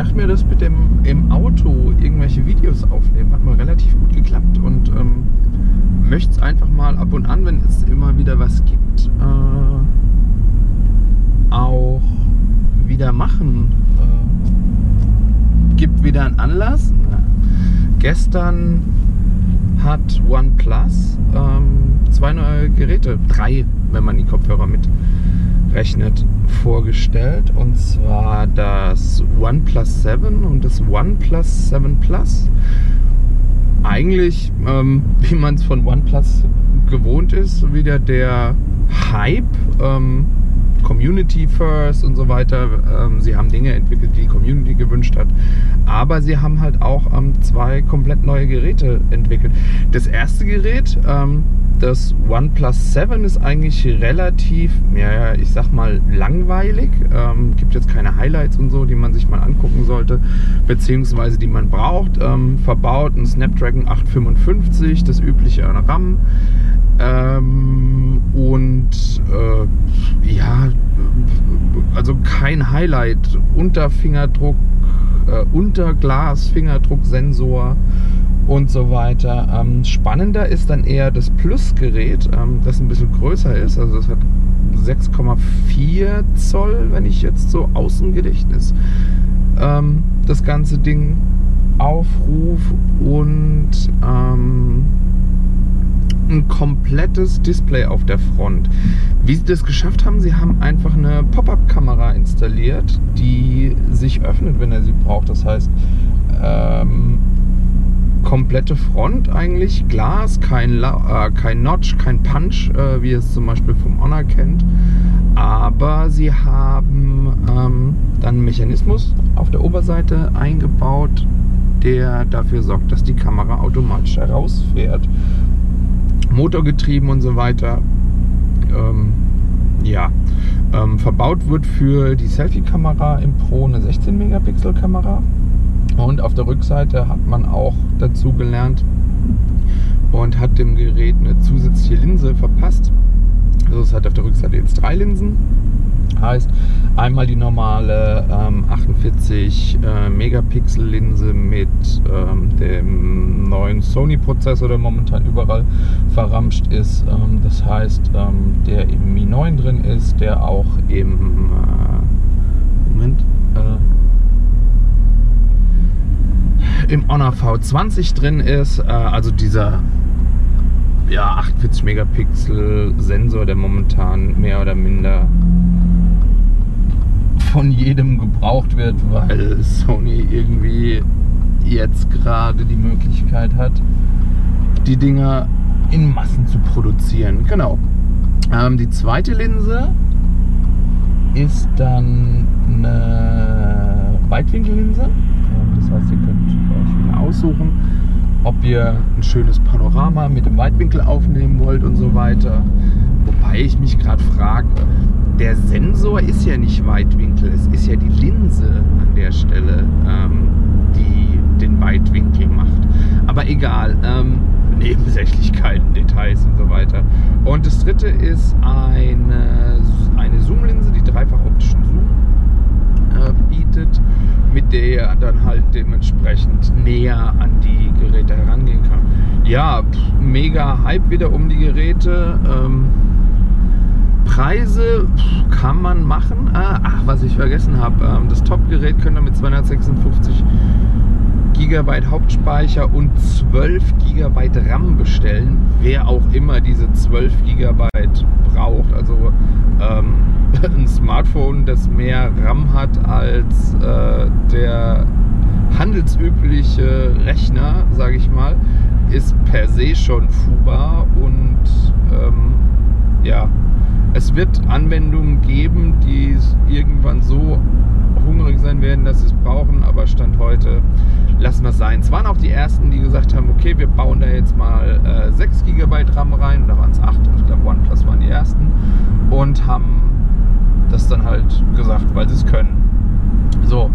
dachte mir, das mit dem im Auto irgendwelche Videos aufnehmen hat mal relativ gut geklappt und ähm, möchte es einfach mal ab und an, wenn es immer wieder was gibt, äh, auch wieder machen. Äh, gibt wieder einen Anlass. Gestern hat OnePlus ähm, zwei neue Geräte, drei, wenn man die Kopfhörer mitrechnet, vorgestellt. Und zwar das OnePlus 7 und das OnePlus 7 Plus. Eigentlich, ähm, wie man es von OnePlus gewohnt ist, wieder der Hype. Ähm, Community First und so weiter. Ähm, sie haben Dinge entwickelt, die die Community gewünscht hat. Aber sie haben halt auch ähm, zwei komplett neue Geräte entwickelt. Das erste Gerät, ähm, das OnePlus 7 ist eigentlich relativ, ja, ich sag mal, langweilig. Ähm, gibt jetzt keine Highlights und so, die man sich mal angucken sollte, beziehungsweise die man braucht. Ähm, verbaut ein Snapdragon 855, das übliche RAM. Ähm, und äh, ja, also kein Highlight. Unter Fingerdruck, äh, unter Glas Fingerdrucksensor und so weiter. Ähm, spannender ist dann eher das Plus-Gerät, ähm, das ein bisschen größer ist. Also das hat 6,4 Zoll, wenn ich jetzt so Außengedächtnis ähm, das ganze Ding aufruf und ähm, ein komplettes Display auf der Front. Wie sie das geschafft haben, sie haben einfach eine Pop-up-Kamera installiert, die sich öffnet, wenn er sie braucht. Das heißt, ähm, komplette Front eigentlich, Glas, kein, äh, kein Notch, kein Punch, äh, wie es zum Beispiel vom Honor kennt. Aber sie haben ähm, dann einen Mechanismus auf der Oberseite eingebaut, der dafür sorgt, dass die Kamera automatisch herausfährt Motorgetrieben und so weiter. Ähm, ja, ähm, verbaut wird für die Selfie-Kamera im Pro eine 16-Megapixel-Kamera. Und auf der Rückseite hat man auch dazu gelernt und hat dem Gerät eine zusätzliche Linse verpasst. Also es hat auf der Rückseite jetzt drei Linsen Heißt einmal die normale ähm, 48 äh, Megapixel Linse mit ähm, dem neuen Sony Prozessor, der momentan überall verramscht ist. Ähm, das heißt, ähm, der im Mi 9 drin ist, der auch im äh, Moment äh, im Honor V20 drin ist, äh, also dieser ja, 48 Megapixel Sensor, der momentan mehr oder minder von jedem gebraucht wird, weil Sony irgendwie jetzt gerade die Möglichkeit hat, die Dinger in Massen zu produzieren. Genau. Ähm, die zweite Linse ist dann eine Weitwinkellinse. Ähm, das heißt, ihr könnt euch wieder aussuchen, ob ihr ein schönes Panorama mit dem Weitwinkel aufnehmen wollt und so weiter. Wobei ich mich gerade frage, der Sensor ist ja nicht Weitwinkel, es ist ja die Linse an der Stelle, ähm, die den Weitwinkel macht. Aber egal, ähm, Nebensächlichkeiten, Details und so weiter. Und das dritte ist eine, eine Zoom-Linse, die dreifach optischen Zoom äh, bietet, mit der ihr dann halt dementsprechend näher an die Geräte herangehen kann. Ja, mega Hype wieder um die Geräte. Ähm, Preise kann man machen. Ah, ach, was ich vergessen habe. Ähm, das Top-Gerät könnt ihr mit 256 GB Hauptspeicher und 12 GB RAM bestellen. Wer auch immer diese 12 GB braucht. Also ähm, ein Smartphone, das mehr RAM hat als äh, der handelsübliche Rechner, sage ich mal, ist per se schon fubar und ähm, ja, es wird Anwendungen geben, die irgendwann so hungrig sein werden, dass sie es brauchen, aber Stand heute lassen wir es sein. Es waren auch die ersten, die gesagt haben, okay, wir bauen da jetzt mal äh, 6 GB RAM rein, da waren es 8, ich glaube OnePlus waren die ersten und haben das dann halt gesagt, weil sie es können. So,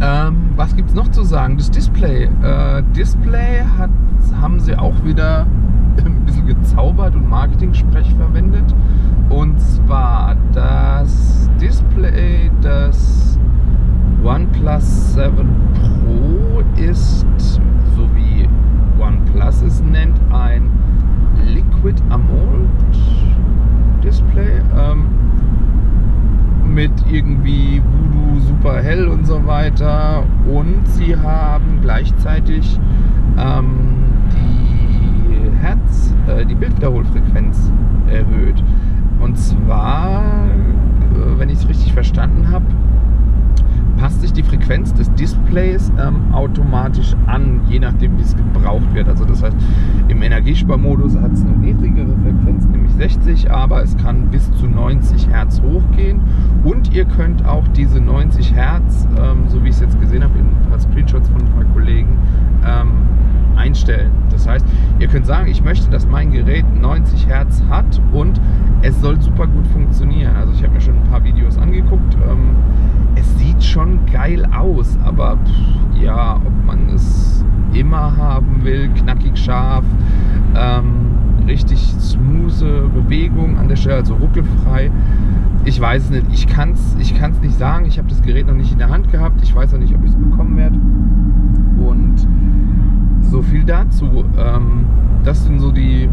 ähm, was gibt es noch zu sagen? Das Display. Äh, Display hat, haben sie auch wieder ein bisschen gezaubert und Marketing-Sprech verwendet. Und zwar das Display das OnePlus 7 Pro ist, so wie OnePlus es nennt, ein Liquid Amold Display ähm, mit irgendwie Voodoo super hell und so weiter. Und sie haben gleichzeitig ähm, die Hertz, äh, die Bildwiederholfrequenz erhöht. Und zwar, äh, wenn ich es richtig verstanden habe, passt sich die Frequenz des Displays ähm, automatisch an, je nachdem wie es gebraucht wird. Also das heißt, im Energiesparmodus hat es eine niedrigere Frequenz, nämlich 60, aber es kann bis zu 90 Hertz hochgehen und ihr könnt auch diese 90 Hertz, ähm, so wie ich es jetzt gesehen habe in ein paar Screenshots von ein paar Kollegen, ähm, einstellen. Das heißt, ihr könnt sagen, ich möchte, dass mein Gerät 90 Hertz hat und es soll super gut funktionieren. Also ich habe mir schon ein paar Videos angeguckt. Ähm, es sieht schon geil aus, aber pff, ja, ob man es immer haben will, knackig scharf, ähm, richtig smooth Bewegung an der Stelle, also ruckelfrei. Ich weiß nicht. Ich kann es ich kann's nicht sagen. Ich habe das Gerät noch nicht in der Hand gehabt. Ich weiß auch nicht, ob ich es bekommen werde. So viel dazu. Ähm, das sind so die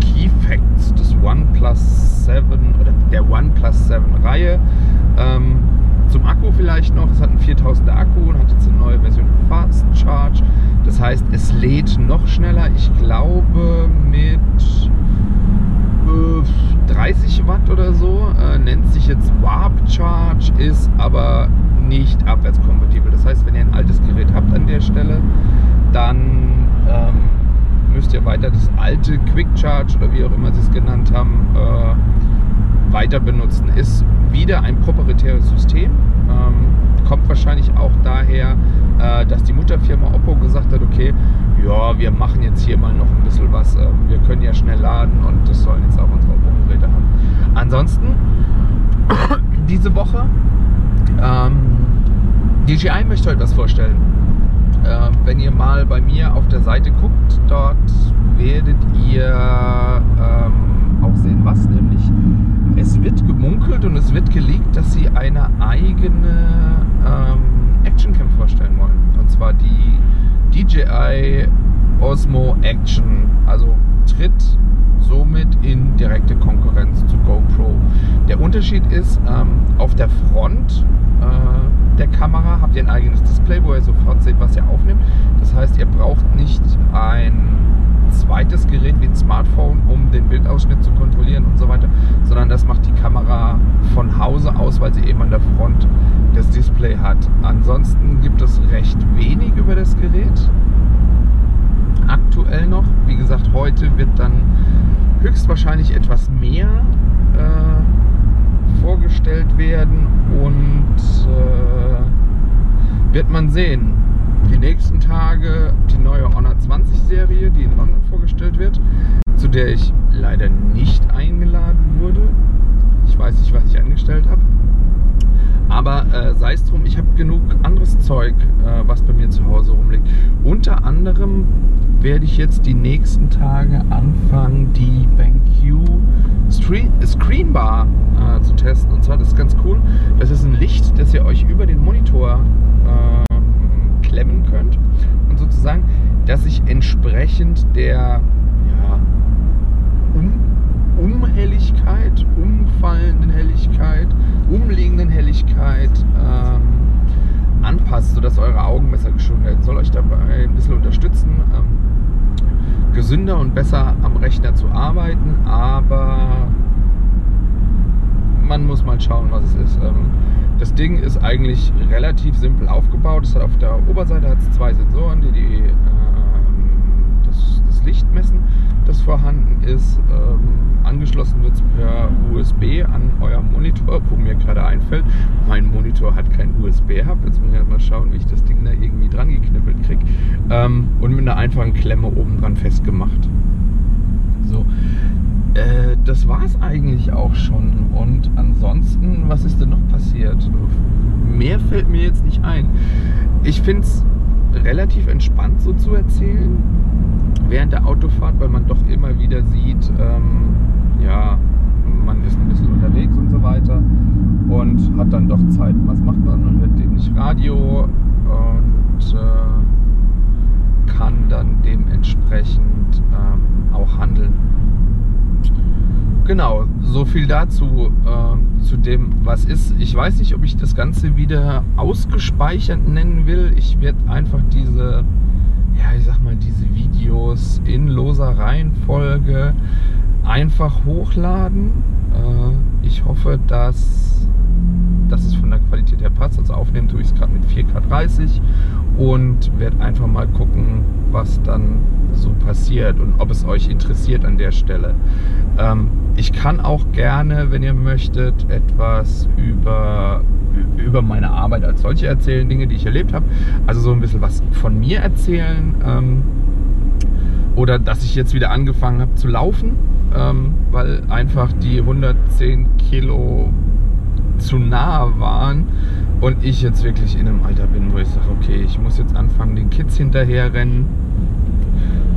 Key Facts des OnePlus 7 oder der OnePlus 7 Reihe. Ähm, zum Akku vielleicht noch, es hat einen 4000er Akku und hat jetzt eine neue Version Fast Charge. Das heißt, es lädt noch schneller. Ich glaube mit äh, 30 Watt oder so. Äh, nennt sich jetzt Warp Charge, ist aber nicht abwärtskompatibel. Das heißt, wenn ihr ein altes Gerät habt an der Stelle, dann ähm, müsst ihr weiter das alte Quick Charge oder wie auch immer sie es genannt haben, äh, weiter benutzen. Ist wieder ein proprietäres System. Ähm, kommt wahrscheinlich auch daher, äh, dass die Mutterfirma Oppo gesagt hat, okay, ja, wir machen jetzt hier mal noch ein bisschen was. Äh, wir können ja schnell laden und das sollen jetzt auch unsere Oppo-Geräte haben. Ansonsten, diese Woche, ähm, DJI möchte heute was vorstellen. Äh, wenn ihr mal bei mir auf der Seite guckt, dort werdet ihr ähm, auch sehen, was nämlich es wird gemunkelt und es wird geleakt, dass sie eine eigene ähm, Actioncam vorstellen wollen. Und zwar die DJI Osmo Action. Also tritt somit in direkte Konkurrenz zu GoPro. Unterschied ist, ähm, auf der Front äh, der Kamera habt ihr ein eigenes Display, wo ihr sofort seht, was ihr aufnimmt. Das heißt, ihr braucht nicht ein zweites Gerät wie ein Smartphone, um den Bildausschnitt zu kontrollieren und so weiter, sondern das macht die Kamera von Hause aus, weil sie eben an der Front das Display hat. Ansonsten gibt es recht wenig über das Gerät. Aktuell noch. Wie gesagt, heute wird dann höchstwahrscheinlich etwas mehr äh, vorgestellt werden und äh, wird man sehen die nächsten Tage die neue Honor 20 Serie, die in London vorgestellt wird, zu der ich leider nicht eingeladen wurde. Ich weiß nicht, was ich angestellt habe. Aber äh, sei es drum, ich habe genug anderes Zeug, äh, was bei mir zu Hause rumliegt. Unter anderem werde ich jetzt die nächsten Tage anfangen, die Screenbar äh, zu testen. Und zwar, das ist ganz cool. Das ist ein Licht, das ihr euch über den Monitor äh, klemmen könnt und sozusagen, dass ich entsprechend der ja, um, Umhelligkeit, umfallenden Helligkeit, umliegenden Helligkeit ähm, anpasst, sodass eure Augen besser geschont werden. Soll euch dabei ein bisschen unterstützen, ähm, gesünder und besser am Rechner zu arbeiten, aber man muss mal schauen, was es ist. Ähm, das Ding ist eigentlich relativ simpel aufgebaut. Es hat auf der Oberseite hat es zwei Sensoren, die, die äh, das, das, Licht messen, das vorhanden ist. Ähm, angeschlossen wird es per USB an euer Monitor, wo mir gerade einfällt, mein Monitor hat kein USB-Hub. Jetzt muss ich erstmal schauen, wie ich das Ding da irgendwie dran geknüppelt kriege. Ähm, und mit einer einfachen Klemme oben dran festgemacht. So. Äh, das war es eigentlich auch schon. Und ansonsten, was ist denn noch passiert? Mehr fällt mir jetzt nicht ein. Ich finde es relativ entspannt so zu erzählen während der Autofahrt, weil man doch immer wieder sieht, ähm, ja, man ist ein bisschen unterwegs und so weiter und hat dann doch Zeit. Was macht man? Man hört eben nicht Radio und äh, kann dann dementsprechend ähm, auch handeln. genau, so viel dazu, äh, zu dem, was ist. Ich weiß nicht, ob ich das Ganze wieder ausgespeichert nennen will. Ich werde einfach diese, ja, ich sag mal, diese Videos in loser Reihenfolge einfach hochladen. Äh, ich hoffe, dass, dass es von der Qualität her passt. Also aufnehmen tue ich es gerade mit 4K30 und werde einfach mal gucken, was dann so passiert und ob es euch interessiert an der Stelle. Ähm, ich kann auch gerne, wenn ihr möchtet, etwas über, über meine Arbeit als solche erzählen, Dinge, die ich erlebt habe. Also so ein bisschen was von mir erzählen. Ähm, oder dass ich jetzt wieder angefangen habe zu laufen, ähm, weil einfach die 110 Kilo zu nah waren und ich jetzt wirklich in einem Alter bin, wo ich sage, okay, ich muss jetzt anfangen, den Kids hinterher rennen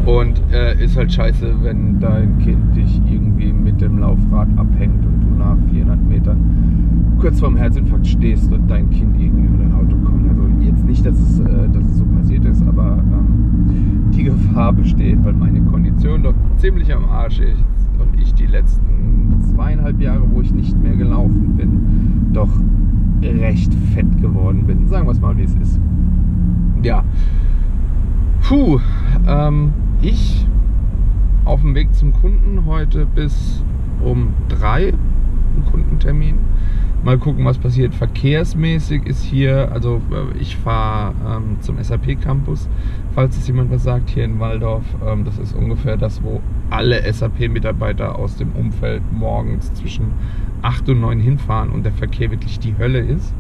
und äh, ist halt scheiße, wenn dein Kind dich irgendwie mit dem Laufrad abhängt und du nach 400 Metern kurz vorm Herzinfarkt stehst und dein Kind irgendwie über dein Auto kommt. Also jetzt nicht, dass es, äh, dass es so passiert ist, aber ähm, die Gefahr besteht, weil meine Kondition doch ziemlich am Arsch ist und ich die letzten zweieinhalb Jahre, ich nicht mehr gelaufen bin, doch recht fett geworden bin. Sagen wir es mal, wie es ist. Ja. Puh. Ähm, ich auf dem Weg zum Kunden heute bis um drei, ein Kundentermin. Mal gucken, was passiert. Verkehrsmäßig ist hier, also äh, ich fahre ähm, zum SAP Campus, falls es jemand was sagt, hier in Waldorf. Ähm, das ist ungefähr das, wo alle SAP-Mitarbeiter aus dem Umfeld morgens zwischen 8 und 9 hinfahren und der Verkehr wirklich die Hölle ist.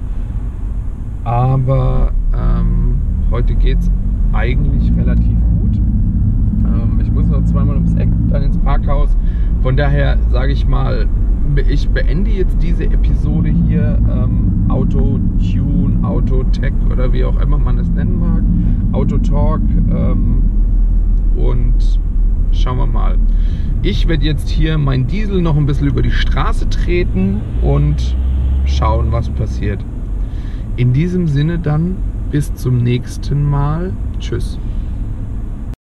Aber ähm, heute geht es eigentlich relativ gut muss noch zweimal ums Eck, dann ins Parkhaus. Von daher sage ich mal, ich beende jetzt diese Episode hier. Ähm, Auto-Tune, Auto-Tech oder wie auch immer man es nennen mag. Auto-Talk. Ähm, und schauen wir mal. Ich werde jetzt hier mein Diesel noch ein bisschen über die Straße treten und schauen, was passiert. In diesem Sinne dann bis zum nächsten Mal. Tschüss.